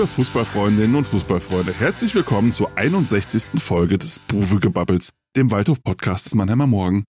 Liebe Fußballfreundinnen und Fußballfreunde, herzlich willkommen zur 61. Folge des Buwe-Gebubbles, dem Waldhof-Podcast des Mannheimer Morgen.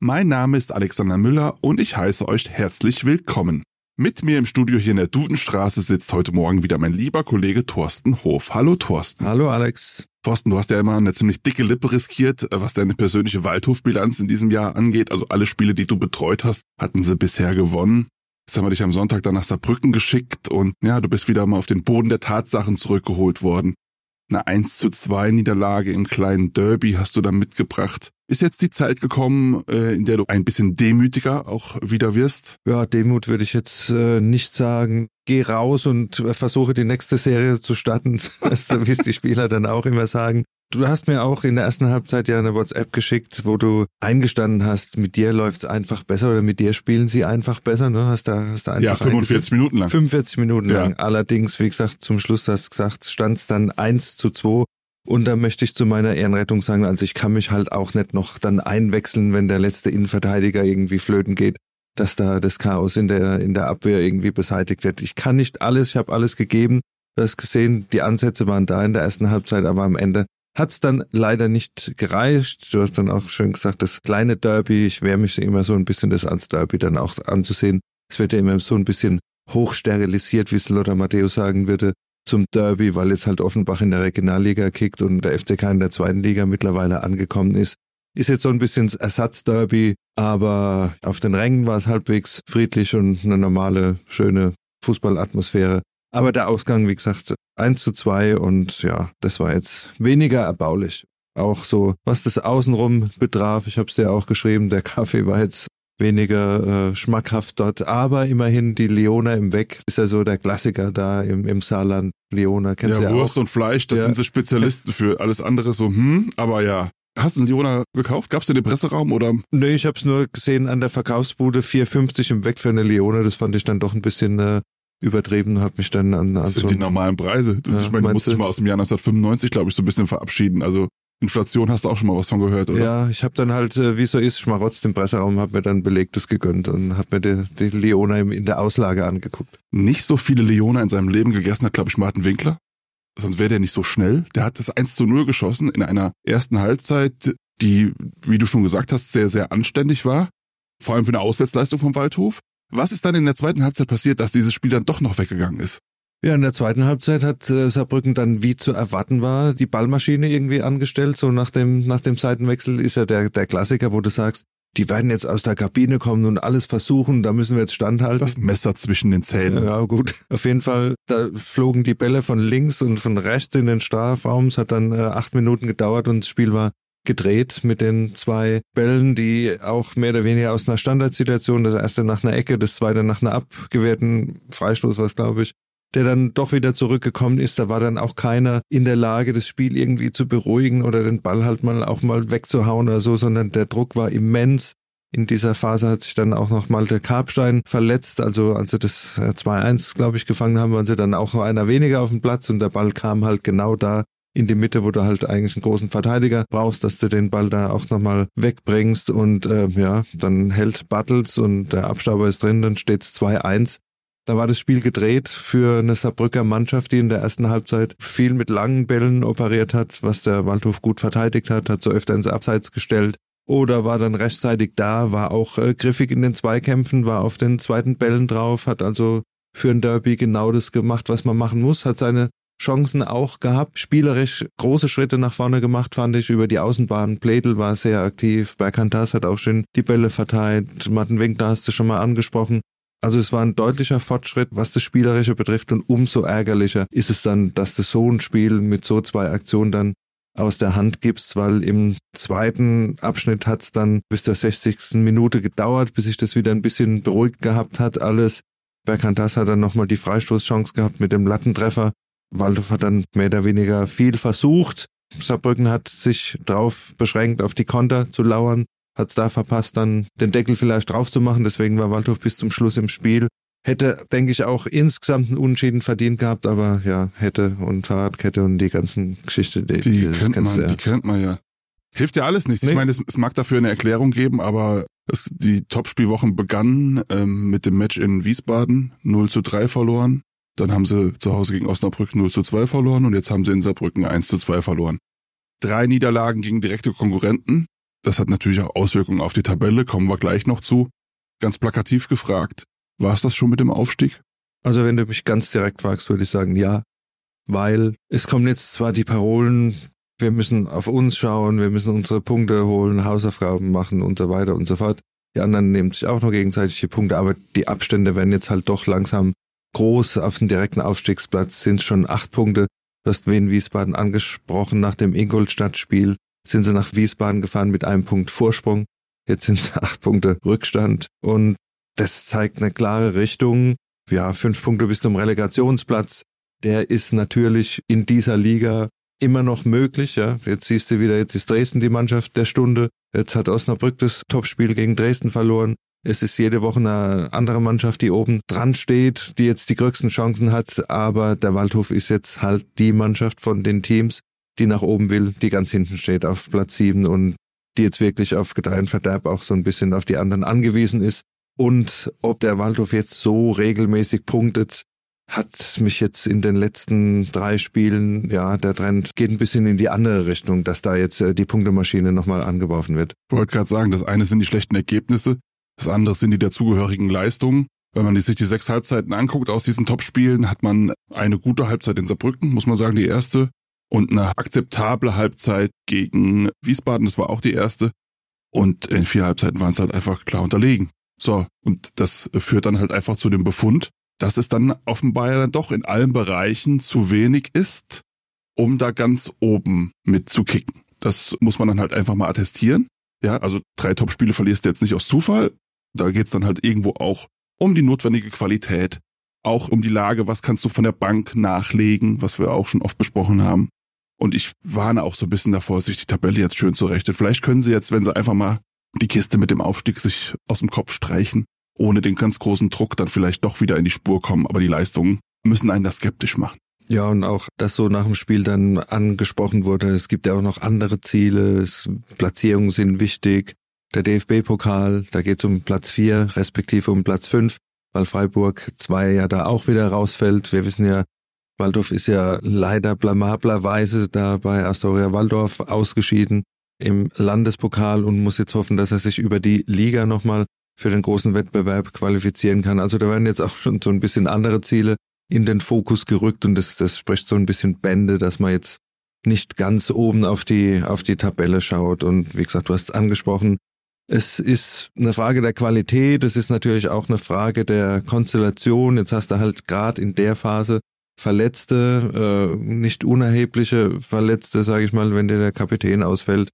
Mein Name ist Alexander Müller und ich heiße euch herzlich willkommen. Mit mir im Studio hier in der Dudenstraße sitzt heute Morgen wieder mein lieber Kollege Thorsten Hof. Hallo Thorsten. Hallo Alex. Thorsten, du hast ja immer eine ziemlich dicke Lippe riskiert, was deine persönliche Waldhofbilanz in diesem Jahr angeht. Also alle Spiele, die du betreut hast, hatten sie bisher gewonnen. Jetzt haben wir dich am Sonntag dann nach Saarbrücken geschickt und ja, du bist wieder mal auf den Boden der Tatsachen zurückgeholt worden. Eine 1 zu 2 Niederlage im kleinen Derby hast du da mitgebracht. Ist jetzt die Zeit gekommen, äh, in der du ein bisschen demütiger auch wieder wirst? Ja, Demut würde ich jetzt äh, nicht sagen. Geh raus und versuche die nächste Serie zu starten, so wie es die Spieler dann auch immer sagen. Du hast mir auch in der ersten Halbzeit ja eine WhatsApp geschickt, wo du eingestanden hast, mit dir läuft's einfach besser oder mit dir spielen sie einfach besser, ne? Hast da, hast da einfach Ja, 45 Minuten lang. 45 Minuten Ja. lang. Allerdings, wie gesagt, zum Schluss hast du gesagt, stand's dann 1 zu 2. Und da möchte ich zu meiner Ehrenrettung sagen, also ich kann mich halt auch nicht noch dann einwechseln, wenn der letzte Innenverteidiger irgendwie flöten geht, dass da das Chaos in der, in der Abwehr irgendwie beseitigt wird. Ich kann nicht alles, ich habe alles gegeben. Du hast gesehen, die Ansätze waren da in der ersten Halbzeit, aber am Ende hat's dann leider nicht gereicht. Du hast dann auch schön gesagt, das kleine Derby, ich wehre mich immer so ein bisschen das als Derby dann auch anzusehen. Es wird ja immer so ein bisschen hochsterilisiert, wie es Lothar Matthäus sagen würde, zum Derby, weil jetzt halt Offenbach in der Regionalliga kickt und der FCK in der zweiten Liga mittlerweile angekommen ist. Ist jetzt so ein bisschen das Ersatzderby, aber auf den Rängen war es halbwegs friedlich und eine normale, schöne Fußballatmosphäre. Aber der Ausgang, wie gesagt, 1 zu 2 und ja, das war jetzt weniger erbaulich. Auch so, was das Außenrum betraf, ich habe es dir auch geschrieben, der Kaffee war jetzt weniger äh, schmackhaft dort, aber immerhin die Leona im Weg ist ja so der Klassiker da im, im Saarland. Leona kennst du Ja, ja Wurst auch. und Fleisch, das Ja. sind so Spezialisten für alles andere so, hm, aber ja. Hast du einen Leona gekauft? Gab's den im Presseraum oder? Nee, ich habe es nur gesehen an der Verkaufsbude 4,50 im Weg für eine Leona. Das fand ich dann doch ein bisschen äh, übertrieben, habe mich dann an, an Das so sind die normalen Preise. Ja, ich meine, du musst dich mal aus dem Jahr 1995, glaube ich, so ein bisschen verabschieden. Also Inflation hast du auch schon mal was von gehört, oder? Ja, ich habe dann halt, äh, wie so ist, schmarotzt im Presseraum, habe mir dann belegtes gegönnt und habe mir die, die Leona in der Auslage angeguckt. Nicht so viele Leona in seinem Leben gegessen hat, glaube ich, Martin Winkler. Sonst wäre der nicht so schnell. Der hat das 1 zu 0 geschossen in einer ersten Halbzeit, die, wie du schon gesagt hast, sehr, sehr anständig war. Vor allem für eine Auswärtsleistung vom Waldhof. Was ist dann in der zweiten Halbzeit passiert, dass dieses Spiel dann doch noch weggegangen ist? Ja, in der zweiten Halbzeit hat äh, Saarbrücken dann, wie zu erwarten war, die Ballmaschine irgendwie angestellt. So nach dem, nach dem Seitenwechsel ist ja der, der Klassiker, wo du sagst, die werden jetzt aus der Kabine kommen und alles versuchen, da müssen wir jetzt standhalten. Das Messer zwischen den Zähnen. Ja, gut. Auf jeden Fall, da flogen die Bälle von links und von rechts in den Strafraum. Es hat dann äh, acht Minuten gedauert und das Spiel war gedreht mit den zwei Bällen, die auch mehr oder weniger aus einer Standardsituation, das erste nach einer Ecke, das zweite nach einer abgewehrten Freistoß was glaube ich, der dann doch wieder zurückgekommen ist. Da war dann auch keiner in der Lage, das Spiel irgendwie zu beruhigen oder den Ball halt mal auch mal wegzuhauen oder so, sondern der Druck war immens. In dieser Phase hat sich dann auch noch mal der Karpstein verletzt. Also als sie das äh, 2-1, glaube ich, gefangen haben, waren sie dann auch noch einer weniger auf dem Platz und der Ball kam halt genau da in die Mitte, wo du halt eigentlich einen großen Verteidiger brauchst, dass du den Ball da auch nochmal wegbringst und äh, ja, dann hält Battles und der Abstauber ist drin, dann steht's 2-1. Da war das Spiel gedreht für eine Saarbrücker Mannschaft, die in der ersten Halbzeit viel mit langen Bällen operiert hat, was der Waldhof gut verteidigt hat, hat so öfter ins Abseits gestellt oder war dann rechtzeitig da, war auch äh, griffig in den Zweikämpfen, war auf den zweiten Bällen drauf, hat also für ein Derby genau das gemacht, was man machen muss, hat seine Chancen auch gehabt, spielerisch große Schritte nach vorne gemacht, fand ich, über die Außenbahn. Pledel war sehr aktiv, Berkantas hat auch schön die Bälle verteilt, Martin Winkler hast du schon mal angesprochen. Also es war ein deutlicher Fortschritt, was das Spielerische betrifft und umso ärgerlicher ist es dann, dass du so ein Spiel mit so zwei Aktionen dann aus der Hand gibst, weil im zweiten Abschnitt hat's dann bis zur 60. Minute gedauert, bis sich das wieder ein bisschen beruhigt gehabt hat alles. Berkantas hat dann nochmal die Freistoßchance gehabt mit dem Lattentreffer. Waldhof hat dann mehr oder weniger viel versucht. Saarbrücken hat sich drauf beschränkt, auf die Konter zu lauern, hat's da verpasst, dann den Deckel vielleicht drauf zu machen. Deswegen war Waldhof bis zum Schluss im Spiel. Hätte, denke ich, auch insgesamt einen Unentschieden verdient gehabt, aber ja, hätte und Fahrradkette und die ganzen Geschichte, die, Die kennt man, ja. die kennt man ja. Hilft ja alles nichts. Ich Nee. meine, es, es mag dafür eine Erklärung geben, aber es, die Topspielwochen begannen ähm, mit dem Match in Wiesbaden, 0 zu 3 verloren. Dann haben sie zu Hause gegen Osnabrück 0 zu 2 verloren und jetzt haben sie in Saarbrücken 1 zu 2 verloren. Drei Niederlagen gegen direkte Konkurrenten. Das hat natürlich auch Auswirkungen auf die Tabelle, kommen wir gleich noch zu. Ganz plakativ gefragt, war es das schon mit dem Aufstieg? Also wenn du mich ganz direkt fragst, würde ich sagen, ja. Weil es kommen jetzt zwar die Parolen, wir müssen auf uns schauen, wir müssen unsere Punkte holen, Hausaufgaben machen und so weiter und so fort. Die anderen nehmen sich auch noch gegenseitig die Punkte, aber die Abstände werden jetzt halt doch langsam groß. Auf dem direkten Aufstiegsplatz sind schon acht Punkte. Du hast Wien Wiesbaden angesprochen. Nach dem Ingolstadt-Spiel sind sie nach Wiesbaden gefahren mit einem Punkt Vorsprung. Jetzt sind es acht Punkte Rückstand. Und das zeigt eine klare Richtung. Ja, fünf Punkte bis zum Relegationsplatz. Der ist natürlich in dieser Liga immer noch möglich. Ja, jetzt siehst du wieder, jetzt ist Dresden die Mannschaft der Stunde. Jetzt hat Osnabrück das Topspiel gegen Dresden verloren. Es ist jede Woche eine andere Mannschaft, die oben dran steht, die jetzt die größten Chancen hat. Aber der Waldhof ist jetzt halt die Mannschaft von den Teams, die nach oben will, die ganz hinten steht auf Platz sieben und die jetzt wirklich auf Gedeih und Verderb auch so ein bisschen auf die anderen angewiesen ist. Und ob der Waldhof jetzt so regelmäßig punktet, hat mich jetzt in den letzten drei Spielen, ja, der Trend geht ein bisschen in die andere Richtung, dass da jetzt äh, die Punktemaschine nochmal angeworfen wird. Ich wollte gerade sagen, das eine sind die schlechten Ergebnisse, das andere sind die dazugehörigen Leistungen. Wenn man sich die sechs Halbzeiten anguckt aus diesen Topspielen, hat man eine gute Halbzeit in Saarbrücken, muss man sagen, die erste. Und eine akzeptable Halbzeit gegen Wiesbaden, das war auch die erste. Und in vier Halbzeiten waren es halt einfach klar unterlegen. So, und das führt dann halt einfach zu dem Befund, dass es dann offenbar ja dann doch in allen Bereichen zu wenig ist, um da ganz oben mitzukicken. Das muss man dann halt einfach mal attestieren. Ja, also drei Top-Spiele verlierst du jetzt nicht aus Zufall. Da geht's dann halt irgendwo auch um die notwendige Qualität, auch um die Lage, was kannst du von der Bank nachlegen, was wir auch schon oft besprochen haben. Und ich warne auch so ein bisschen davor, sich die Tabelle jetzt schön zurechtet. Vielleicht können sie jetzt, wenn sie einfach mal die Kiste mit dem Aufstieg sich aus dem Kopf streichen, ohne den ganz großen Druck dann vielleicht doch wieder in die Spur kommen. Aber die Leistungen müssen einen da skeptisch machen. Ja, und auch, dass so nach dem Spiel dann angesprochen wurde, es gibt ja auch noch andere Ziele, Platzierungen sind wichtig. Der DFB-Pokal, da geht es um Platz vier, respektive um Platz fünf, weil Freiburg zwei ja da auch wieder rausfällt. Wir wissen ja, Waldorf ist ja leider blamablerweise da bei Astoria Waldorf ausgeschieden im Landespokal und muss jetzt hoffen, dass er sich über die Liga nochmal für den großen Wettbewerb qualifizieren kann. Also da werden jetzt auch schon so ein bisschen andere Ziele in den Fokus gerückt und das, das spricht so ein bisschen Bände, dass man jetzt nicht ganz oben auf die, auf die Tabelle schaut. Und wie gesagt, du hast es angesprochen, es ist eine Frage der Qualität, es ist natürlich auch eine Frage der Konstellation. Jetzt hast du halt gerade in der Phase Verletzte, äh, nicht unerhebliche Verletzte, sage ich mal, wenn dir der Kapitän ausfällt.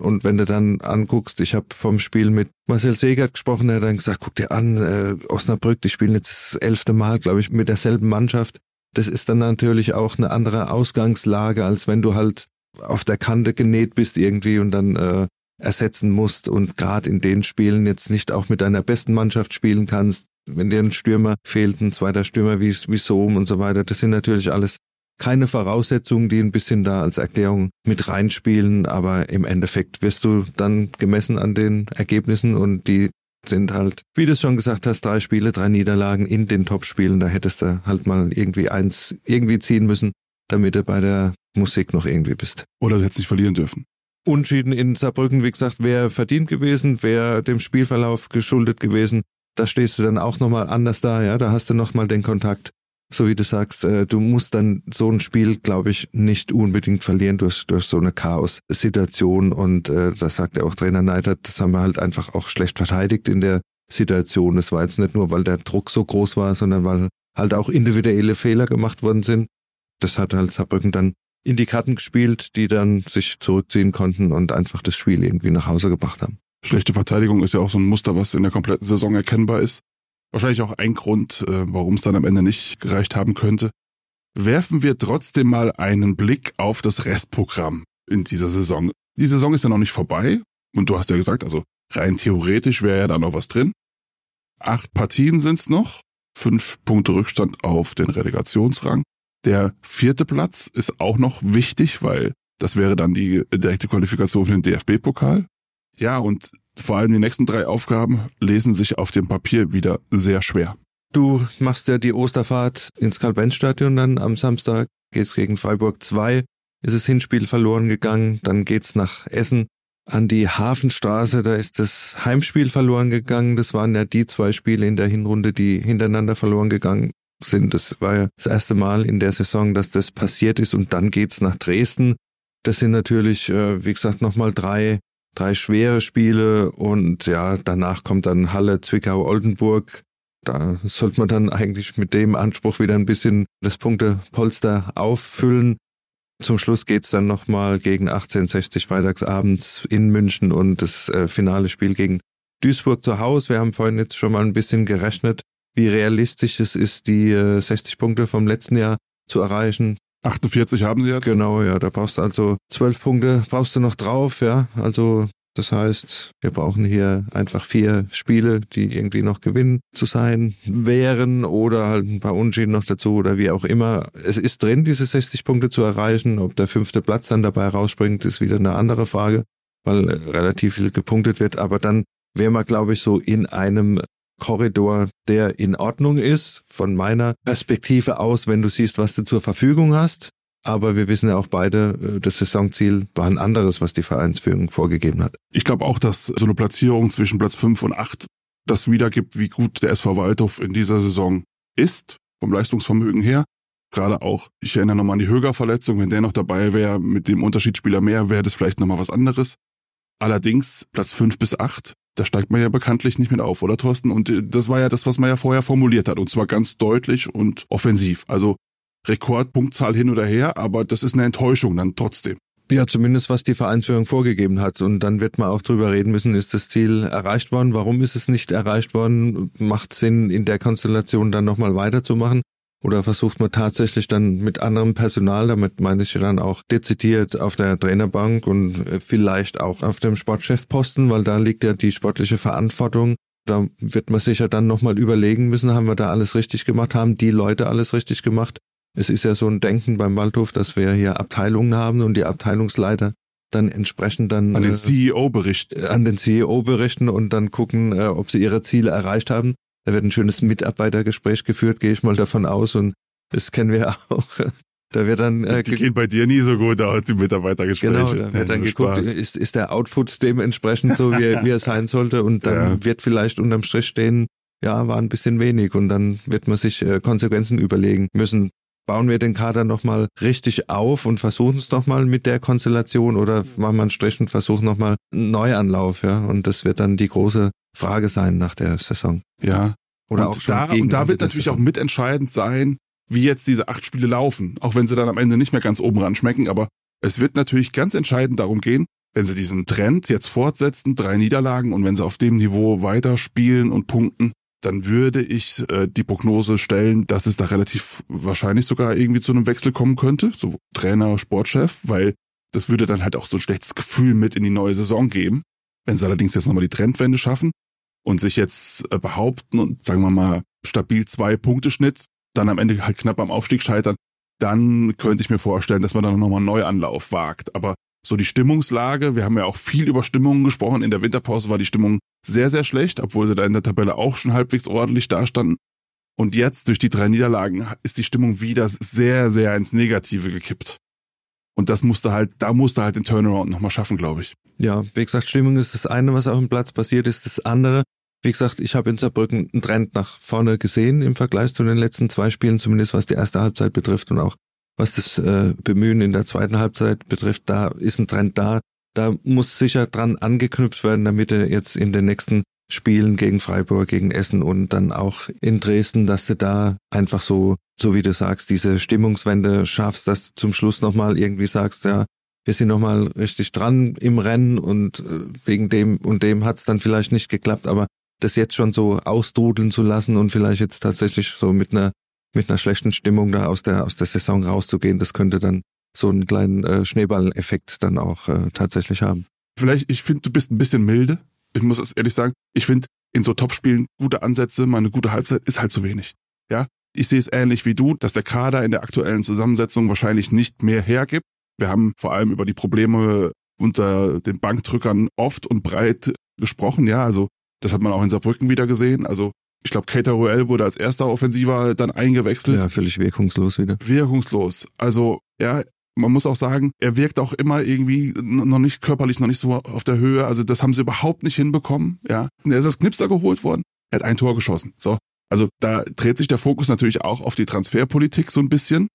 Und wenn du dann anguckst, ich habe vom Spiel mit Marcel Segert gesprochen, der hat dann gesagt, guck dir an, äh, Osnabrück, die spielen jetzt das elfte Mal, glaube ich, mit derselben Mannschaft. Das ist dann natürlich auch eine andere Ausgangslage, als wenn du halt auf der Kante genäht bist irgendwie und dann äh, ersetzen musst und gerade in den Spielen jetzt nicht auch mit deiner besten Mannschaft spielen kannst. Wenn dir ein Stürmer fehlt, ein zweiter Stürmer wie, wie Sohm und so weiter, das sind natürlich alles keine Voraussetzungen, die ein bisschen da als Erklärung mit reinspielen, aber im Endeffekt wirst du dann gemessen an den Ergebnissen und die sind halt, wie du es schon gesagt hast, drei Spiele, drei Niederlagen in den Topspielen. Da hättest du halt mal irgendwie eins irgendwie ziehen müssen, damit du bei der Musik noch irgendwie bist. Oder du hättest nicht verlieren dürfen. Unschieden in Saarbrücken, wie gesagt, wäre verdient gewesen, wäre dem Spielverlauf geschuldet gewesen. Da stehst du dann auch nochmal anders da, ja, da hast du nochmal den Kontakt so wie du sagst, äh, du musst dann so ein Spiel, glaube ich, nicht unbedingt verlieren durch, durch so eine Chaos-Situation. Und äh, das sagt ja auch Trainer Neidert, das haben wir halt einfach auch schlecht verteidigt in der Situation. Es war jetzt nicht nur, weil der Druck so groß war, sondern weil halt auch individuelle Fehler gemacht worden sind. Das hat halt Saarbrücken dann in die Karten gespielt, die dann sich zurückziehen konnten und einfach das Spiel irgendwie nach Hause gebracht haben. Schlechte Verteidigung ist ja auch so ein Muster, was in der kompletten Saison erkennbar ist. Wahrscheinlich auch ein Grund, äh, warum es dann am Ende nicht gereicht haben könnte. Werfen wir trotzdem mal einen Blick auf das Restprogramm in dieser Saison. Die Saison ist ja noch nicht vorbei und du hast ja gesagt, also rein theoretisch wäre ja da noch was drin. Acht Partien sind's noch, fünf Punkte Rückstand auf den Relegationsrang. Der vierte Platz ist auch noch wichtig, weil das wäre dann die direkte Qualifikation für den DFB-Pokal. Ja, und vor allem die nächsten drei Aufgaben lesen sich auf dem Papier wieder sehr schwer. Du machst ja die Osterfahrt ins Karl-Benz-Stadion dann am Samstag, geht's gegen Freiburg 2, ist das Hinspiel verloren gegangen, dann geht's nach Essen an die Hafenstraße, da ist das Heimspiel verloren gegangen. Das waren ja die zwei Spiele in der Hinrunde, die hintereinander verloren gegangen sind. Das war ja das erste Mal in der Saison, dass das passiert ist und dann geht's nach Dresden. Das sind natürlich, äh, wie gesagt, nochmal drei, drei schwere Spiele und ja, danach kommt dann Halle, Zwickau, Oldenburg. Da sollte man dann eigentlich mit dem Anspruch wieder ein bisschen das Punktepolster auffüllen. Zum Schluss geht's dann nochmal gegen 1860 freitagsabends in München und das äh, finale Spiel gegen Duisburg zu Hause. Wir haben vorhin jetzt schon mal ein bisschen gerechnet, wie realistisch es ist, die äh, 60 Punkte vom letzten Jahr zu erreichen. 48 haben sie jetzt? Genau, ja, da brauchst du also 12 Punkte, brauchst du noch drauf, ja. Also das heißt, wir brauchen hier einfach vier Spiele, die irgendwie noch gewinnen zu sein wären oder halt ein paar Unschieden noch dazu oder wie auch immer. Es ist drin, diese 60 Punkte zu erreichen. Ob der fünfte Platz dann dabei rausspringt, ist wieder eine andere Frage, weil relativ viel gepunktet wird. Aber dann wäre man, glaube ich, so in einem Korridor, der in Ordnung ist, von meiner Perspektive aus, wenn du siehst, was du zur Verfügung hast. Aber wir wissen ja auch beide, äh, das Saisonziel war ein anderes, was die Vereinsführung vorgegeben hat. Ich glaube auch, dass so eine Platzierung zwischen Platz 5 und 8 das wiedergibt, wie gut der SV Waldhof in dieser Saison ist, vom Leistungsvermögen her. Gerade auch, ich erinnere nochmal an die Höger-Verletzung, wenn der noch dabei wäre, mit dem Unterschiedsspieler mehr, wäre das vielleicht nochmal was anderes. Allerdings, Platz 5 bis 8, da steigt man ja bekanntlich nicht mit auf, oder Thorsten? Und äh, das war ja das, was man ja vorher formuliert hat, und zwar ganz deutlich und offensiv. Also Rekordpunktzahl hin oder her, aber das ist eine Enttäuschung dann trotzdem. Ja, zumindest was die Vereinsführung vorgegeben hat. Und dann wird man auch drüber reden müssen, ist das Ziel erreicht worden? Warum ist es nicht erreicht worden? Macht Sinn, in der Konstellation dann nochmal weiterzumachen? Oder versucht man tatsächlich dann mit anderem Personal, damit meine ich dann auch dezidiert auf der Trainerbank und vielleicht auch auf dem Sportchefposten, weil da liegt ja die sportliche Verantwortung. Da wird man sicher dann nochmal überlegen müssen, haben wir da alles richtig gemacht, haben die Leute alles richtig gemacht? Es ist ja so ein Denken beim Waldhof, dass wir hier Abteilungen haben und die Abteilungsleiter dann entsprechend dann an den äh, CEO berichten, an den CEO berichten und dann gucken, äh, ob sie ihre Ziele erreicht haben. Da wird ein schönes Mitarbeitergespräch geführt, gehe ich mal davon aus und das kennen wir auch. Da wird dann äh, die gehen bei dir nie so gut aus die Mitarbeitergespräche. Genau, da wird dann geguckt, ist ist der Output dementsprechend so wie, wie er sein sollte und dann ja. wird vielleicht unterm Strich stehen, ja, war ein bisschen wenig und dann wird man sich äh, Konsequenzen überlegen müssen bauen wir den Kader nochmal richtig auf und versuchen es nochmal mit der Konstellation oder machen wir einen Strich und versuchen nochmal einen Neuanlauf, ja. Und das wird dann die große Frage sein nach der Saison. Ja. Oder und auch da, und da wird natürlich auch mitentscheidend sein, wie jetzt diese acht Spiele laufen. Auch wenn sie dann am Ende nicht mehr ganz oben ran schmecken, aber es wird natürlich ganz entscheidend darum gehen, wenn sie diesen Trend jetzt fortsetzen, drei Niederlagen und wenn sie auf dem Niveau weiterspielen und punkten, dann würde ich äh, die Prognose stellen, dass es da relativ wahrscheinlich sogar irgendwie zu einem Wechsel kommen könnte, so Trainer, Sportchef, weil das würde dann halt auch so ein schlechtes Gefühl mit in die neue Saison geben. Wenn sie allerdings jetzt nochmal die Trendwende schaffen und sich jetzt äh, behaupten und sagen wir mal stabil zwei Punkte Schnitt, dann am Ende halt knapp am Aufstieg scheitern, dann könnte ich mir vorstellen, dass man dann nochmal einen Neuanlauf wagt. Aber so die Stimmungslage, wir haben ja auch viel über Stimmungen gesprochen. In der Winterpause war die Stimmung sehr, sehr schlecht, obwohl sie da in der Tabelle auch schon halbwegs ordentlich dastanden. Und jetzt durch die drei Niederlagen ist die Stimmung wieder sehr, sehr ins Negative gekippt. Und das musste halt, da musste halt den Turnaround nochmal schaffen, glaube ich. Ja, wie gesagt, Stimmung ist das eine, was auf dem Platz passiert ist. Das andere, wie gesagt, ich habe in Saarbrücken einen Trend nach vorne gesehen im Vergleich zu den letzten zwei Spielen, zumindest was die erste Halbzeit betrifft und auch was das äh, Bemühen in der zweiten Halbzeit betrifft, da ist ein Trend da. Da muss sicher dran angeknüpft werden, damit er jetzt in den nächsten Spielen gegen Freiburg, gegen Essen und dann auch in Dresden, dass du da einfach so, so wie du sagst, diese Stimmungswende schaffst, dass du zum Schluss nochmal irgendwie sagst, ja, wir sind nochmal richtig dran im Rennen und äh, wegen dem und dem hat's dann vielleicht nicht geklappt, aber das jetzt schon so ausdrudeln zu lassen und vielleicht jetzt tatsächlich so mit einer mit einer schlechten Stimmung da aus der aus der Saison rauszugehen, das könnte dann so einen kleinen äh, Schneeballeffekt dann auch äh, tatsächlich haben. Vielleicht, ich finde, du bist ein bisschen milde. Ich muss es ehrlich sagen. Ich finde, in so Topspielen gute Ansätze, mal eine gute Halbzeit ist halt zu wenig. Ja, ich sehe es ähnlich wie du, dass der Kader in der aktuellen Zusammensetzung wahrscheinlich nicht mehr hergibt. Wir haben vor allem über die Probleme unter den Bankdrückern oft und breit gesprochen. Ja, also das hat man auch in Saarbrücken wieder gesehen. Also Ich glaube, Cater Ruel wurde als erster Offensiver dann eingewechselt. Ja, völlig wirkungslos wieder. Wirkungslos. Also, ja, man muss auch sagen, er wirkt auch immer irgendwie noch nicht körperlich, noch nicht so auf der Höhe. Also das haben sie überhaupt nicht hinbekommen. Ja, er ist als Knipser geholt worden. Er hat ein Tor geschossen. So, also da dreht sich der Fokus natürlich auch auf die Transferpolitik so ein bisschen,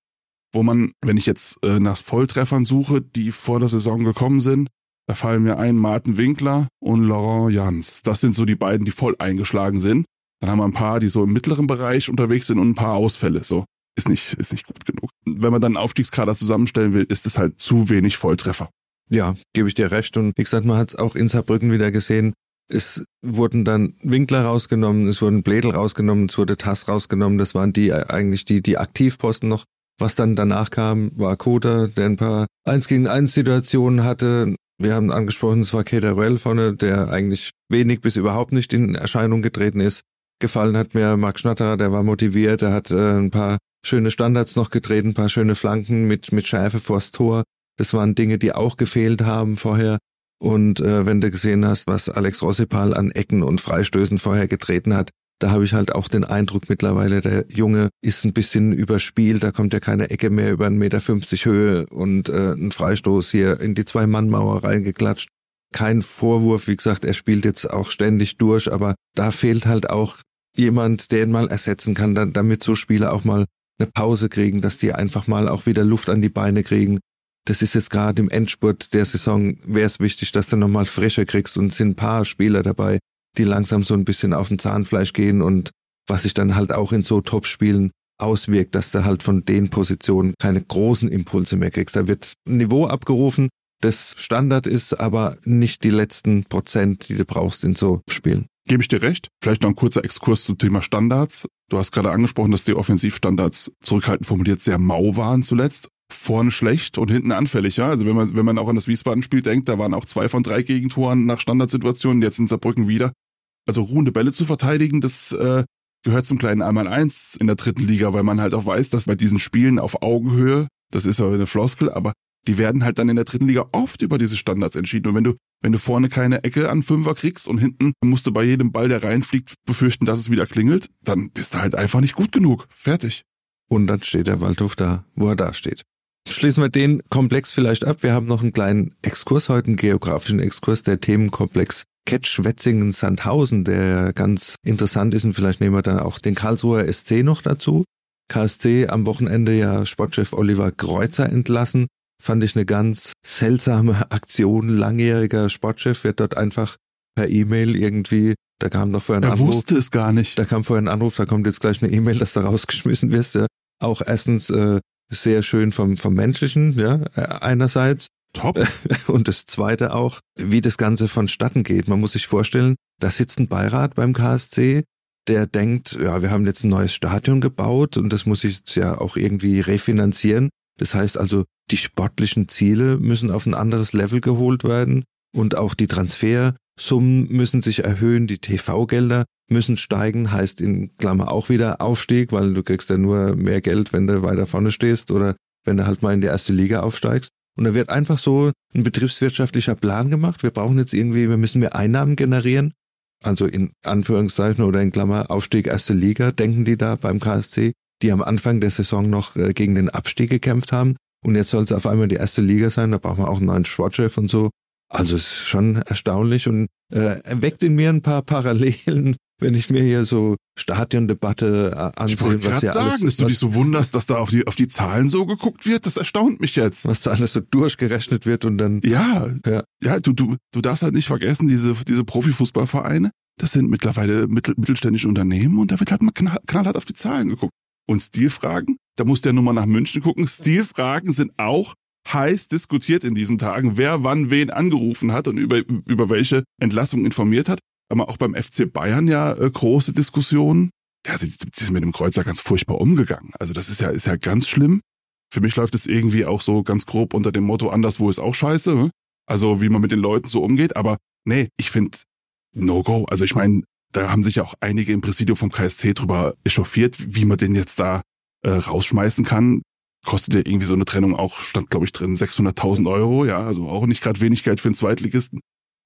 wo man, wenn ich jetzt äh, nach Volltreffern suche, die vor der Saison gekommen sind, da fallen mir ein Martin Winkler und Laurent Jans. Das sind so die beiden, die voll eingeschlagen sind. Dann haben wir ein paar, die so im mittleren Bereich unterwegs sind und ein paar Ausfälle. So ist nicht, ist nicht gut genug. Wenn man dann einen Aufstiegskader zusammenstellen will, ist es halt zu wenig Volltreffer. Ja, gebe ich dir recht. Und wie gesagt, man hat es auch in Saarbrücken wieder gesehen. Es wurden dann Winkler rausgenommen, es wurden Blädel rausgenommen, es wurde Tass rausgenommen. Das waren die eigentlich die, die Aktivposten noch. Was dann danach kam, war Kota, der ein paar 1 gegen 1 Situationen hatte. Wir haben angesprochen, es war Ruel vorne, der eigentlich wenig bis überhaupt nicht in Erscheinung getreten ist. Gefallen hat mir Marc Schnatter, der war motiviert, er hat äh, ein paar schöne Standards noch gedreht, ein paar schöne Flanken mit, mit Schärfe vors Tor. Das waren Dinge, die auch gefehlt haben vorher. Und äh, wenn du gesehen hast, was Alex Rossipal an Ecken und Freistößen vorher getreten hat, da habe ich halt auch den Eindruck mittlerweile, der Junge ist ein bisschen überspielt, da kommt ja keine Ecke mehr über 1,50 Meter Höhe und äh, ein Freistoß hier in die Zwei-Mann-Mauer reingeklatscht. Kein Vorwurf, wie gesagt, er spielt jetzt auch ständig durch, aber da fehlt halt auch jemand, der ihn mal ersetzen kann, damit so Spieler auch mal eine Pause kriegen, dass die einfach mal auch wieder Luft an die Beine kriegen. Das ist jetzt gerade im Endspurt der Saison, wäre es wichtig, dass du nochmal frischer kriegst und sind ein paar Spieler dabei, die langsam so ein bisschen auf den Zahnfleisch gehen und was sich dann halt auch in so Top-Spielen auswirkt, dass du halt von den Positionen keine großen Impulse mehr kriegst. Da wird ein Niveau abgerufen, das Standard ist, aber nicht die letzten Prozent, die du brauchst in so Spielen. Gebe ich dir recht. Vielleicht noch ein kurzer Exkurs zum Thema Standards. Du hast gerade angesprochen, dass die Offensivstandards zurückhaltend formuliert sehr mau waren zuletzt. Vorne schlecht und hinten anfällig, ja. Also wenn man, wenn man auch an das Wiesbaden-Spiel denkt, da waren auch zwei von drei Gegentoren nach Standardsituationen, jetzt in Saarbrücken wieder. Also ruhende Bälle zu verteidigen, das äh, gehört zum kleinen Einmal-Eins in der dritten Liga, weil man halt auch weiß, dass bei diesen Spielen auf Augenhöhe, das ist aber eine Floskel, aber die werden halt dann in der dritten Liga oft über diese Standards entschieden. Und wenn du, wenn du vorne keine Ecke an Fünfer kriegst und hinten musst du bei jedem Ball, der reinfliegt, befürchten, dass es wieder klingelt, dann bist du halt einfach nicht gut genug. Fertig. Und dann steht der Waldhof da, wo er da steht. Schließen wir den Komplex vielleicht ab. Wir haben noch einen kleinen Exkurs heute, einen geografischen Exkurs, der Themenkomplex Ketsch-Wetzingen-Sandhausen, der ganz interessant ist und vielleicht nehmen wir dann auch den Karlsruher SC noch dazu. KSC am Wochenende ja Sportchef Oliver Kreuzer entlassen fand ich eine ganz seltsame Aktion. Langjähriger Sportchef wird dort einfach per E-Mail irgendwie, da kam noch vorher ein er Anruf. Er wusste es gar nicht. Da kam vorher ein Anruf, da kommt jetzt gleich eine E-Mail, dass du rausgeschmissen wirst. Ja. Auch erstens äh, sehr schön vom, vom Menschlichen, ja, einerseits. Top. Und das zweite auch, wie das Ganze vonstatten geht. Man muss sich vorstellen, da sitzt ein Beirat beim KSC, der denkt, ja, wir haben jetzt ein neues Stadion gebaut und das muss ich jetzt ja auch irgendwie refinanzieren. Das heißt also, die sportlichen Ziele müssen auf ein anderes Level geholt werden und auch die Transfersummen müssen sich erhöhen, die TV-Gelder müssen steigen, heißt in Klammer auch wieder Aufstieg, weil du kriegst ja nur mehr Geld, wenn du weiter vorne stehst oder wenn du halt mal in die erste Liga aufsteigst. Und da wird einfach so ein betriebswirtschaftlicher Plan gemacht. Wir brauchen jetzt irgendwie, wir müssen mehr Einnahmen generieren. Also in Anführungszeichen oder in Klammer Aufstieg erste Liga, denken die da beim KSC die am Anfang der Saison noch äh, gegen den Abstieg gekämpft haben. Und jetzt soll es auf einmal die erste Liga sein, da brauchen wir auch einen neuen Sportchef und so. Also es ist schon erstaunlich und äh, weckt in mir ein paar Parallelen, wenn ich mir hier so Stadiondebatte äh, ansehe, ich was ja sagen, alles, dass du dich so wunderst, dass da auf die auf die Zahlen so geguckt wird, das erstaunt mich jetzt. Was da alles so durchgerechnet wird und dann ja ja, ja du du du darfst halt nicht vergessen diese diese Profifußballvereine, das sind mittlerweile mittel, mittelständische Unternehmen und da wird halt mal knall, knallhart auf die Zahlen geguckt. Und Stilfragen, da muss der Nummer nach München gucken. Stilfragen sind auch heiß diskutiert in diesen Tagen, wer wann wen angerufen hat und über, über welche Entlassung informiert hat. Aber auch beim FC Bayern ja äh, große Diskussionen. Ja, sie, sie sind mit dem Kreuzer ganz furchtbar umgegangen. Also das ist ja, ist ja ganz schlimm. Für mich läuft es irgendwie auch so ganz grob unter dem Motto, anderswo ist auch scheiße. Ne? Also wie man mit den Leuten so umgeht. Aber nee, ich finde No Go. Also ich meine, da haben sich ja auch einige im Präsidium vom KSC drüber echauffiert, wie man den jetzt da äh, rausschmeißen kann. Kostet ja irgendwie so eine Trennung auch, stand glaube ich drin, 600.000 Euro, ja, also auch nicht gerade wenig Geld für einen Zweitligisten.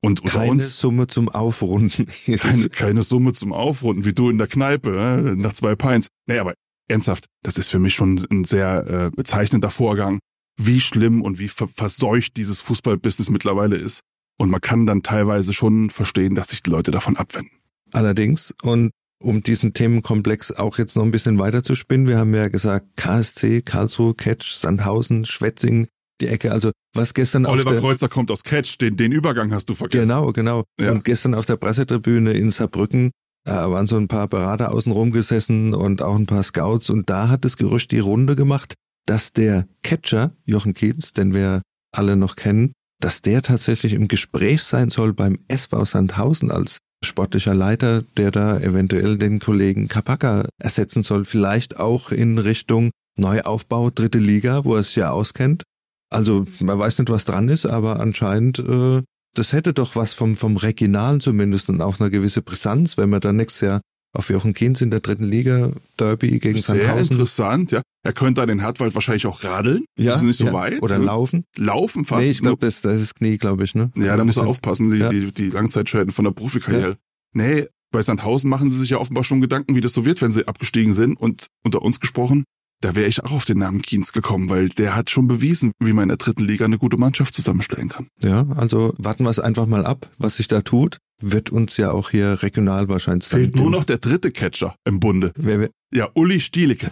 Und unter Keine uns Summe zum Aufrunden. keine, keine Summe zum Aufrunden, wie du in der Kneipe, äh, nach zwei Pints. Nee, aber ernsthaft, das ist für mich schon ein sehr äh, bezeichnender Vorgang, wie schlimm und wie ver verseucht dieses Fußballbusiness mittlerweile ist. Und man kann dann teilweise schon verstehen, dass sich die Leute davon abwenden. Allerdings, und um diesen Themenkomplex auch jetzt noch ein bisschen weiter zu spinnen, wir haben ja gesagt, KSC, Karlsruhe, Ketsch, Sandhausen, Schwetzing, die Ecke. Also was gestern Oliver Kreuzer kommt aus Catch, den, den Übergang hast du vergessen. Genau, genau. Ja. Und gestern auf der Pressetribüne in Saarbrücken äh, waren so ein paar Berater außen rumgesessen und auch ein paar Scouts und da hat das Gerücht die Runde gemacht, dass der Catcher, Jochen Kienz, den wir alle noch kennen, dass der tatsächlich im Gespräch sein soll beim SV Sandhausen als sportlicher Leiter, der da eventuell den Kollegen Kapaka ersetzen soll, vielleicht auch in Richtung Neuaufbau, dritte Liga, wo er es ja auskennt. Also man weiß nicht, was dran ist, aber anscheinend, äh, das hätte doch was vom, vom Regionalen zumindest und auch eine gewisse Brisanz, wenn man dann nächstes Jahr auf Jochen Kienz in der dritten Liga Derby gegen Sehr Sandhausen. interessant, ja. Er könnte an den Hartwald wahrscheinlich auch radeln. Ja, das ist nicht so ja. weit. Oder ne? laufen. Laufen fast. Nee, ich glaube, das, das ist Knie, glaube ich, ne? Ja, da muss er aufpassen, die, Ja. die, die Langzeitschäden von der Profikarriere. Nee, bei Sandhausen machen sie sich ja offenbar schon Gedanken, wie das so wird, wenn sie abgestiegen sind. Und unter uns gesprochen, da wäre ich auch auf den Namen Kienz gekommen, weil der hat schon bewiesen, wie man in der dritten Liga eine gute Mannschaft zusammenstellen kann. Ja, also warten wir es einfach mal ab, was sich da tut. Wird uns ja auch hier regional wahrscheinlich Fehlt nur noch der dritte Catcher im Bunde. Wer, wer, Ja, Uli Stielicke.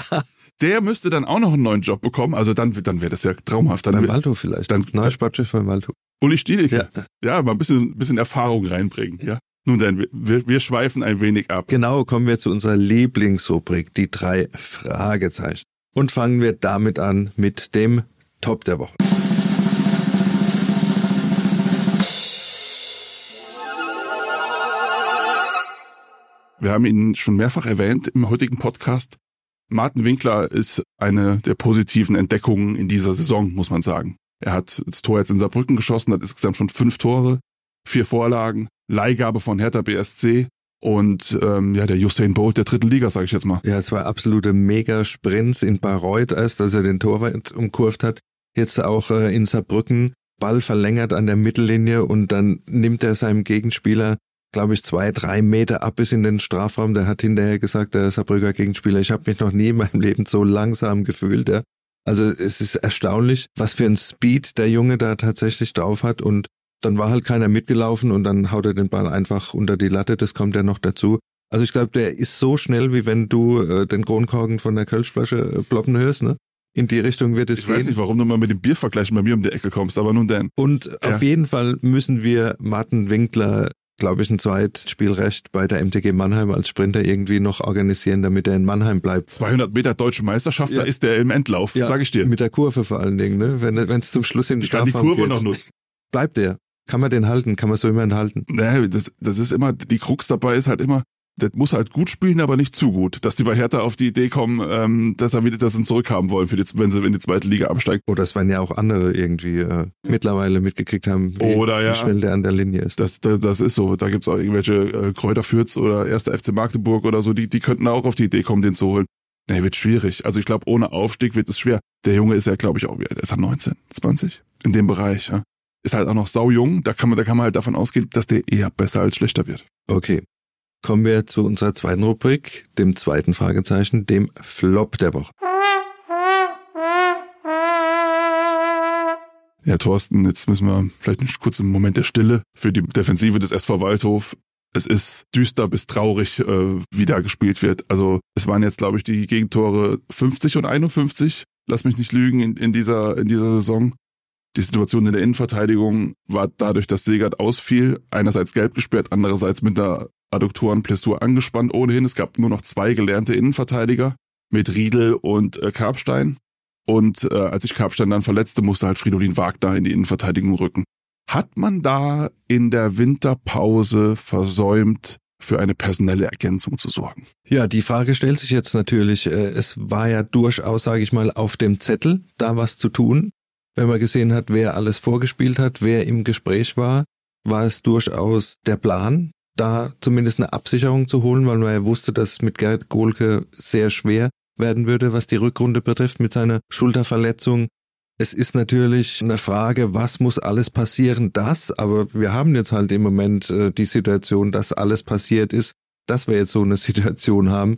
Der müsste dann auch noch einen neuen Job bekommen. Also dann, dann wäre das ja traumhaft. Dann beim Waldhof vielleicht. dann- Neuer Sportchef beim Waldhof. Uli Stielicke. Ja. Ja, mal ein bisschen, bisschen Erfahrung reinbringen. Ja. Nun denn, wir, wir schweifen ein wenig ab. Genau, kommen wir zu unserer Lieblingsrubrik, die drei Fragezeichen. Und fangen wir damit an mit dem Top der Woche. Wir haben ihn schon mehrfach erwähnt im heutigen Podcast. Martin Winkler ist eine der positiven Entdeckungen in dieser Saison, muss man sagen. Er hat das Tor jetzt in Saarbrücken geschossen, hat insgesamt schon fünf Tore, vier Vorlagen, Leihgabe von Hertha BSC und ähm, ja, der Usain Bolt der dritten Liga, sage ich jetzt mal. Ja, zwei absolute Mega-Sprints in Bayreuth als er den Torwart umkurvt hat. Jetzt auch äh, in Saarbrücken. Ball verlängert an der Mittellinie und dann nimmt er seinem Gegenspieler, glaube ich, zwei, drei Meter ab bis in den Strafraum. Der hat hinterher gesagt, der Saarbrücker Gegenspieler, ich habe mich noch nie in meinem Leben so langsam gefühlt. Ja. Also es ist erstaunlich, was für ein Speed der Junge da tatsächlich drauf hat und dann war halt keiner mitgelaufen und dann haut er den Ball einfach unter die Latte, das kommt ja noch dazu. Also ich glaube, der ist so schnell, wie wenn du äh, den Kronkorken von der Kölschflasche äh, ploppen hörst, ne? In die Richtung wird es Ich gehen. weiß nicht, warum du mal mit dem Biervergleichen bei mir um die Ecke kommst, aber nun denn. Und Ja. auf jeden Fall müssen wir Martin Winkler, glaube ich, ein Zweitspielrecht bei der MTG Mannheim als Sprinter irgendwie noch organisieren, damit er in Mannheim bleibt. 200 Meter deutsche Meisterschaft, Ja. da ist der im Endlauf, sag ich dir. Mit der Kurve vor allen Dingen, ne? Wenn es zum Schluss in den Ich kann die Kurve geht. noch nutzen. Bleibt er. Kann man den halten? Kann man so jemanden halten? Naja, das, das ist immer, die Krux dabei ist halt immer, der muss halt gut spielen, aber nicht zu gut. Dass die bei Hertha auf die Idee kommen, ähm, dass er wieder das ihn zurückhaben wollen, für die, wenn sie in die zweite Liga absteigt. Oder es werden ja auch andere irgendwie äh, mittlerweile mitgekriegt haben, wie, Oder ja. wie schnell der an der Linie ist. Das, das, das ist so. Da gibt's auch irgendwelche äh, Kräuter Fürth oder erster FC Magdeburg oder so, die, die könnten auch auf die Idee kommen, den zu holen. Nee, wird schwierig. Also ich glaube, ohne Aufstieg wird es schwer. Der Junge ist ja, glaube ich, auch der ist halt 19, 20, in dem Bereich. Ja. Ist halt auch noch saujung. Da kann man, da kann man halt davon ausgehen, dass der eher besser als schlechter wird. Okay. Kommen wir zu unserer zweiten Rubrik, dem zweiten Fragezeichen, dem Flop der Woche. Ja, Thorsten, jetzt müssen wir vielleicht einen kurzen Moment der Stille für die Defensive des SV Waldhof. Es ist düster bis traurig, äh, wie da gespielt wird. Also es waren jetzt, glaube ich, die Gegentore 50 und 51. Lass mich nicht lügen in, in dieser in dieser Saison. Die Situation in der Innenverteidigung war dadurch, dass Segert ausfiel, einerseits gelb gesperrt, andererseits mit der Adduktorenplessur angespannt. Ohnehin, es gab nur noch zwei gelernte Innenverteidiger mit Riedel und äh, Karpstein. Und äh, als sich Karpstein dann verletzte, musste halt Fridolin Wagner in die Innenverteidigung rücken. Hat man da in der Winterpause versäumt, für eine personelle Ergänzung zu sorgen? Ja, die Frage stellt sich jetzt natürlich, äh, es war ja durchaus, sage ich mal, auf dem Zettel, da was zu tun. Wenn man gesehen hat, wer alles vorgespielt hat, wer im Gespräch war, war es durchaus der Plan, da zumindest eine Absicherung zu holen, weil man ja wusste, dass es mit Gerd Gohlke sehr schwer werden würde, was die Rückrunde betrifft, mit seiner Schulterverletzung. Es ist natürlich eine Frage, was muss alles passieren, das, aber wir haben jetzt halt im Moment äh, die Situation, dass alles passiert ist, dass wir jetzt so eine Situation haben,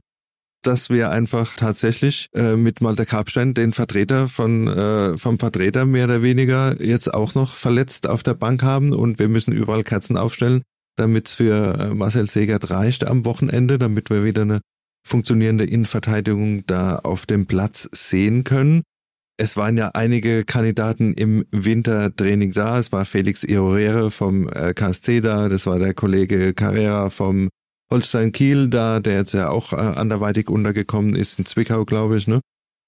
dass wir einfach tatsächlich äh, mit Malte Karpstein den Vertreter von äh, vom Vertreter mehr oder weniger jetzt auch noch verletzt auf der Bank haben und wir müssen überall Kerzen aufstellen, damit es für äh, Marcel Segert reicht am Wochenende, damit wir wieder eine funktionierende Innenverteidigung da auf dem Platz sehen können. Es waren ja einige Kandidaten im Wintertraining da. Es war Felix Iorere vom äh, KSC da, das war der Kollege Carrera vom Holstein Kiel da, der jetzt ja auch äh, anderweitig untergekommen ist in Zwickau, glaube ich, ne?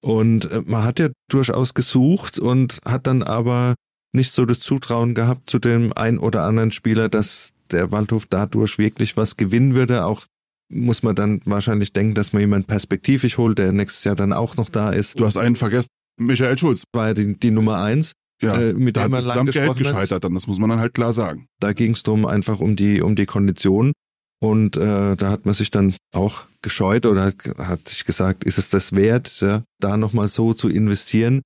Und man hat ja durchaus gesucht und hat dann aber nicht so das Zutrauen gehabt zu dem ein oder anderen Spieler, dass der Waldhof dadurch wirklich was gewinnen würde. Auch muss man dann wahrscheinlich denken, dass man jemanden perspektivisch holt, der nächstes Jahr dann auch noch da ist. Du hast einen vergessen, Michael Schulz. War ja die, die Nummer eins. Ja, äh, mit da dem hat am Geld gescheitert, dann das muss man dann halt klar sagen. Da ging es drum einfach um die um die Kondition und äh, da hat man sich dann auch gescheut oder hat, hat sich gesagt, ist es das wert, ja, da nochmal so zu investieren.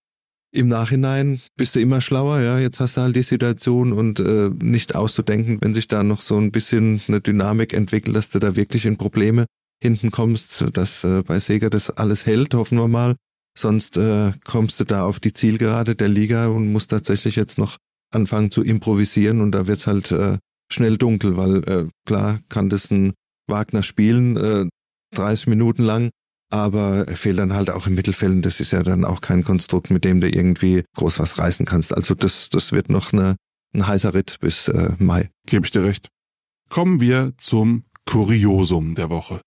Im Nachhinein bist du immer schlauer, ja. Jetzt hast du halt die Situation und äh, nicht auszudenken, wenn sich da noch so ein bisschen eine Dynamik entwickelt, dass du da wirklich in Probleme hinten kommst, dass äh, bei Sega das alles hält, hoffen wir mal. Sonst äh, kommst du da auf die Zielgerade der Liga und musst tatsächlich jetzt noch anfangen zu improvisieren und da wird's halt äh, schnell dunkel, weil äh, klar kann das ein Wagner spielen, äh, 30 Minuten lang, aber er fehlt dann halt auch im Mittelfeld das ist ja dann auch kein Konstrukt, mit dem du irgendwie groß was reißen kannst. Also das, das wird noch eine, ein heißer Ritt bis äh, Mai. Gebe ich dir recht. Kommen wir zum Kuriosum der Woche.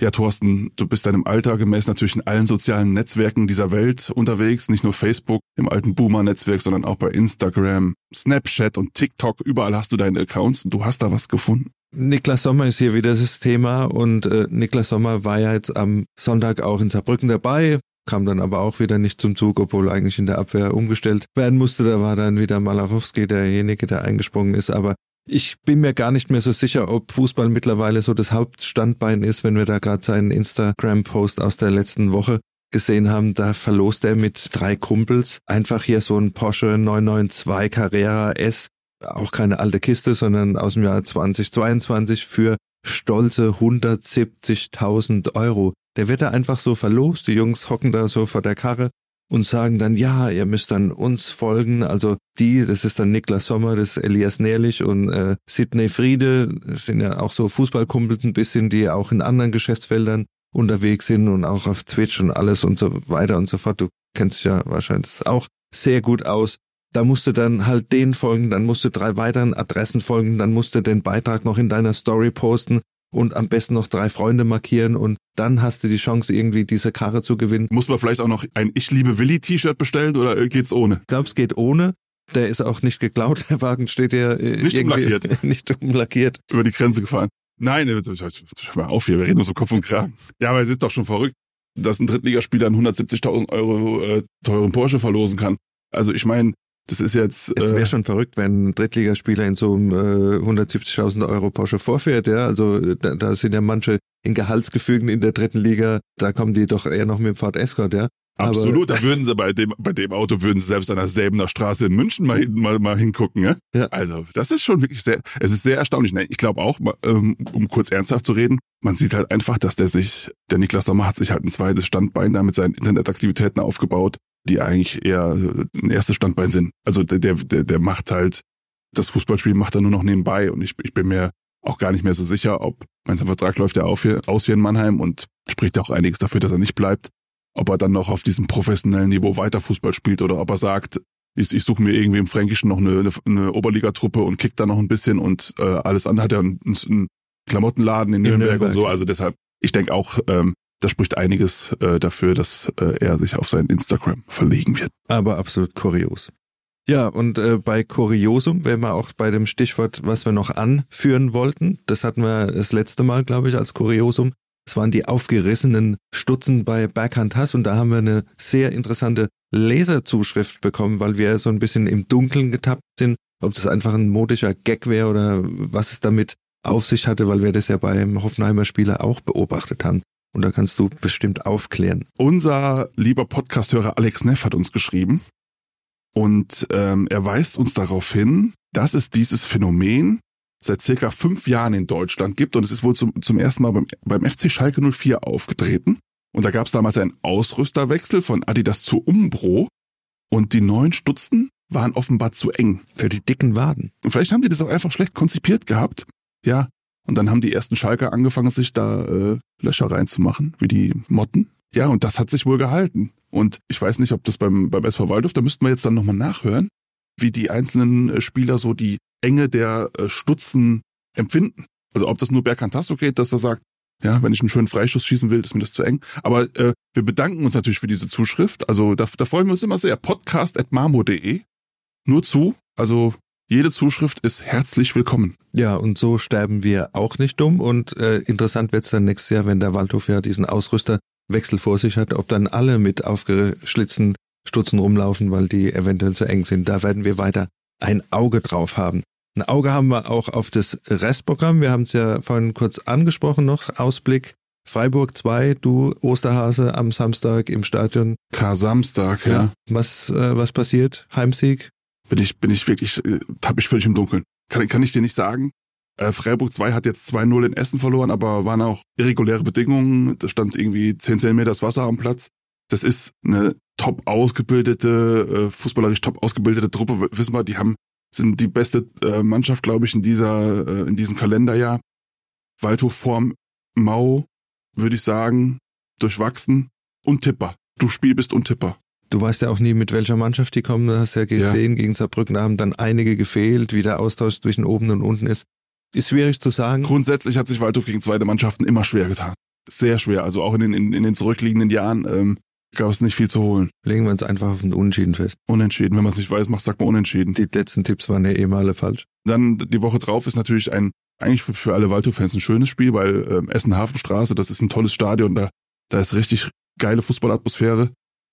Ja, Thorsten, du bist deinem Alter gemäß natürlich in allen sozialen Netzwerken dieser Welt unterwegs, nicht nur Facebook, im alten Boomer-Netzwerk, sondern auch bei Instagram, Snapchat und TikTok. Überall hast du deine Accounts und du hast da was gefunden. Niklas Sommer ist hier wieder das Thema und äh, Niklas Sommer war ja jetzt am Sonntag auch in Saarbrücken dabei, kam dann aber auch wieder nicht zum Zug, obwohl eigentlich in der Abwehr umgestellt werden musste. Da war dann wieder Malarowski derjenige, der eingesprungen ist. Aber ich bin mir gar nicht mehr so sicher, ob Fußball mittlerweile so das Hauptstandbein ist, wenn wir da gerade seinen Instagram-Post aus der letzten Woche gesehen haben, da verlost er mit drei Kumpels einfach hier so ein Porsche 992 Carrera S, auch keine alte Kiste, sondern aus dem Jahr 2022 für stolze 170.000 Euro. Der wird da einfach so verlost, die Jungs hocken da so vor der Karre und sagen dann, ja, ihr müsst dann uns folgen. Also die, das ist dann Niklas Sommer, das ist Elias Nährlich und äh, Sidney Friede, das sind ja auch so Fußballkumpels ein bisschen, die auch in anderen Geschäftsfeldern unterwegs sind und auch auf Twitch und alles und so weiter und so fort. Du kennst dich ja wahrscheinlich auch sehr gut aus. Da musst du dann halt den folgen, dann musst du drei weiteren Adressen folgen, dann musst du den Beitrag noch in deiner Story posten und am besten noch drei Freunde markieren und dann hast du die Chance, irgendwie diese Karre zu gewinnen. Muss man vielleicht auch noch ein Ich liebe Willi T-Shirt bestellen oder geht's ohne? Ich glaube, es geht ohne. Der ist auch nicht geklaut. Der Wagen steht ja äh, Nicht irgendwie- umlackiert. nicht umlackiert. Über die Grenze gefahren. Nein, mal auf hier, wir reden nur so Kopf und Kragen. Ja, aber es ist doch schon verrückt, dass ein Drittligaspieler einen 170.000 Euro äh, teuren Porsche verlosen kann. Also ich meine, das ist jetzt... Es wäre Äh, schon verrückt, wenn ein Drittligaspieler in so einem äh, 170.000 Euro Porsche vorfährt. Ja, also da, da sind ja manche in Gehaltsgefügen in der dritten Liga. Da kommen die doch eher noch mit dem Ford Escort. Ja, Aber- absolut, da würden sie bei dem, bei dem Auto würden sie selbst an der Säbener Straße in München mal, mal, mal hingucken. Ja? Ja. Also das ist schon wirklich sehr, es ist sehr erstaunlich. Ich glaube auch, ähm, um kurz ernsthaft zu reden, man sieht halt einfach, dass der sich, der Niklas Sommer hat sich halt ein zweites Standbein da mit seinen Internetaktivitäten aufgebaut, die eigentlich eher äh, ein erstes Standbein sind. Also der, der, der, macht halt, das Fußballspiel macht er nur noch nebenbei und ich, ich bin mir auch gar nicht mehr so sicher, ob, mein sein Vertrag läuft ja auf hier, aus hier in Mannheim und spricht ja auch einiges dafür, dass er nicht bleibt, ob er dann noch auf diesem professionellen Niveau weiter Fußball spielt oder ob er sagt, ich, ich suche mir irgendwie im Fränkischen noch eine, eine, eine Oberligatruppe und kick da noch ein bisschen und äh, alles andere hat er einen, einen Klamottenladen in In Nürnberg, Nürnberg. und so. Also deshalb, ich denke auch, ähm, da spricht einiges äh, dafür, dass äh, er sich auf sein Instagram verlegen wird. aber absolut kurios. Ja, und äh, bei Kuriosum wären wir auch bei dem Stichwort, was wir noch anführen wollten. Das hatten wir das letzte Mal, glaube ich, als Kuriosum. Es waren die aufgerissenen Stutzen bei Berghand Hass und da haben wir eine sehr interessante Leserzuschrift bekommen, weil wir so ein bisschen im Dunkeln getappt sind, ob das einfach ein modischer Gag wäre oder was es damit auf sich hatte, weil wir das ja beim Hoffenheimer Spieler auch beobachtet haben. Und da kannst du bestimmt aufklären. Unser lieber Podcasthörer Alex Neff hat uns geschrieben und ähm, er weist uns darauf hin, dass es dieses Phänomen seit circa fünf Jahren in Deutschland gibt und es ist wohl zum, zum ersten Mal beim, beim FC Schalke 04 aufgetreten. Und da gab es damals einen Ausrüsterwechsel von Adidas zu Umbro und die neuen Stutzen waren offenbar zu eng. Für die dicken Waden. Und vielleicht haben die das auch einfach schlecht konzipiert gehabt. Ja. Und dann haben die ersten Schalker angefangen, sich da äh, Löcher reinzumachen, wie die Motten. Ja, und das hat sich wohl gehalten. Und ich weiß nicht, ob das beim, beim SV Waldorf, da müssten wir jetzt dann nochmal nachhören, wie die einzelnen äh, Spieler so die Enge der äh, Stutzen empfinden. Also ob das nur Berkantasto geht, dass er sagt, ja, wenn ich einen schönen Freischuss schießen will, ist mir das zu eng. Aber äh, wir bedanken uns natürlich für diese Zuschrift. Also da, da freuen wir uns immer sehr. Podcast.marmo.de. Nur zu. Also jede Zuschrift ist herzlich willkommen. Ja, und so sterben wir auch nicht dumm. Und äh, interessant wird's dann nächstes Jahr, wenn der Waldhof ja diesen Ausrüsterwechsel vor sich hat, ob dann alle mit aufgeschlitzten Stutzen rumlaufen, weil die eventuell zu eng sind. Da werden wir weiter ein Auge drauf haben. Ein Auge haben wir auch auf das Restprogramm. Wir haben es ja vorhin kurz angesprochen noch. Ausblick Freiburg 2, du Osterhase am Samstag im Stadion. Klar, Samstag, ja. ja. Was, äh, was passiert? Heimsieg? Bin ich, bin ich wirklich, äh, hab ich völlig im Dunkeln. Kann, kann ich dir nicht sagen. Äh, Freiburg 2 hat jetzt 2-0 in Essen verloren, aber waren auch irreguläre Bedingungen. Da stand irgendwie 10 Zentimeter Wasser am Platz. Das ist eine top ausgebildete, äh, fußballerisch top ausgebildete Truppe. Wissen wir, die haben sind die beste äh, Mannschaft, glaube ich, in dieser äh, in diesem Kalenderjahr. Waldhof vorm Mau, würde ich sagen, durchwachsen. Untipper. Du Spiel bist untipper. Du weißt ja auch nie, mit welcher Mannschaft die kommen. Du hast ja gesehen, ja. gegen Saarbrücken haben dann einige gefehlt, wie der Austausch zwischen oben und unten ist. Ist schwierig zu sagen. Grundsätzlich hat sich Waldhof gegen zweite Mannschaften immer schwer getan. Sehr schwer. Also auch in den, in, in den zurückliegenden Jahren ähm, gab es nicht viel zu holen. Legen wir uns einfach auf ein Unentschieden fest. Unentschieden. Wenn man es nicht weiß, macht, sagt man unentschieden. Die letzten Tipps waren ja eh mal alle falsch. Dann die Woche drauf ist natürlich ein, eigentlich für, für alle Waldhof-Fans ein schönes Spiel, weil ähm, Essen-Hafenstraße, das ist ein tolles Stadion, da, da ist richtig geile Fußballatmosphäre.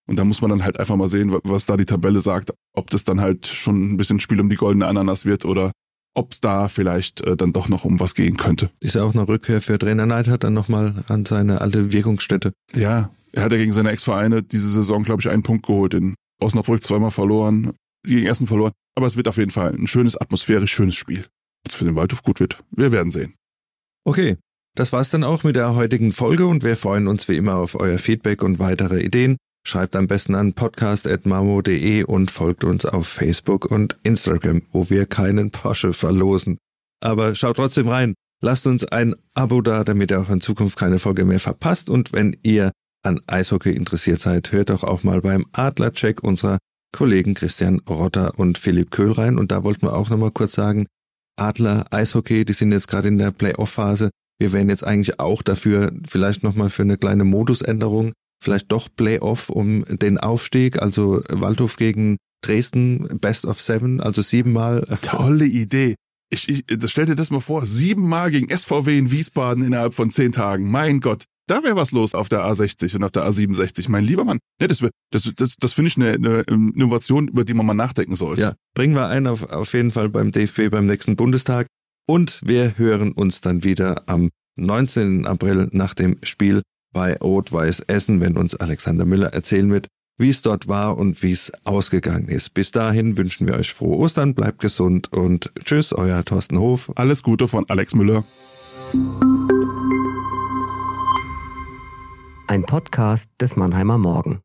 Und da muss man dann halt einfach mal sehen, was da die Tabelle sagt, ob das dann halt schon ein bisschen Spiel um die goldene Ananas wird oder ob es da vielleicht äh, dann doch noch um was gehen könnte. Ist ja auch eine Rückkehr für Trainer Neidhardt dann nochmal an seine alte Wirkungsstätte. Ja, er hat ja gegen seine Ex-Vereine diese Saison, glaube ich, einen Punkt geholt. In Osnabrück zweimal verloren, gegen Essen verloren. Aber es wird auf jeden Fall ein schönes, atmosphärisch schönes Spiel. Was für den Waldhof gut wird. Wir werden sehen. Okay, das war's dann auch mit der heutigen Folge und wir freuen uns wie immer auf euer Feedback und weitere Ideen. Schreibt am besten an podcast.mamo.de und folgt uns auf Facebook und Instagram, wo wir keinen Porsche verlosen. Aber schaut trotzdem rein. Lasst uns ein Abo da, damit ihr auch in Zukunft keine Folge mehr verpasst. Und wenn ihr an Eishockey interessiert seid, hört doch auch mal beim Adlercheck unserer Kollegen Christian Rotter und Philipp Köhl rein. Und da wollten wir auch nochmal kurz sagen, Adler Eishockey, die sind jetzt gerade in der Playoff-Phase. Wir wären jetzt eigentlich auch dafür, vielleicht nochmal für eine kleine Modusänderung, vielleicht doch Playoff um den Aufstieg, also Waldhof gegen Dresden, Best of Seven, also siebenmal. Tolle Idee. Ich, ich, stell dir das mal vor, siebenmal gegen SVW in Wiesbaden innerhalb von zehn Tagen. Mein Gott. Da wäre was los auf der A60 und auf der A67. Mein lieber Mann, ne, das, das, das, das finde ich eine, eine Innovation, über die man mal nachdenken sollte. Ja, bringen wir ein auf, auf jeden Fall beim DFB beim nächsten Bundestag. Und wir hören uns dann wieder am 19. April nach dem Spiel bei Rot-Weiß Essen, wenn uns Alexander Müller erzählen wird, wie es dort war und wie es ausgegangen ist. Bis dahin wünschen wir euch frohe Ostern, bleibt gesund und tschüss, euer Thorsten Hof. Alles Gute von Alex Müller. Ein Podcast des Mannheimer Morgen.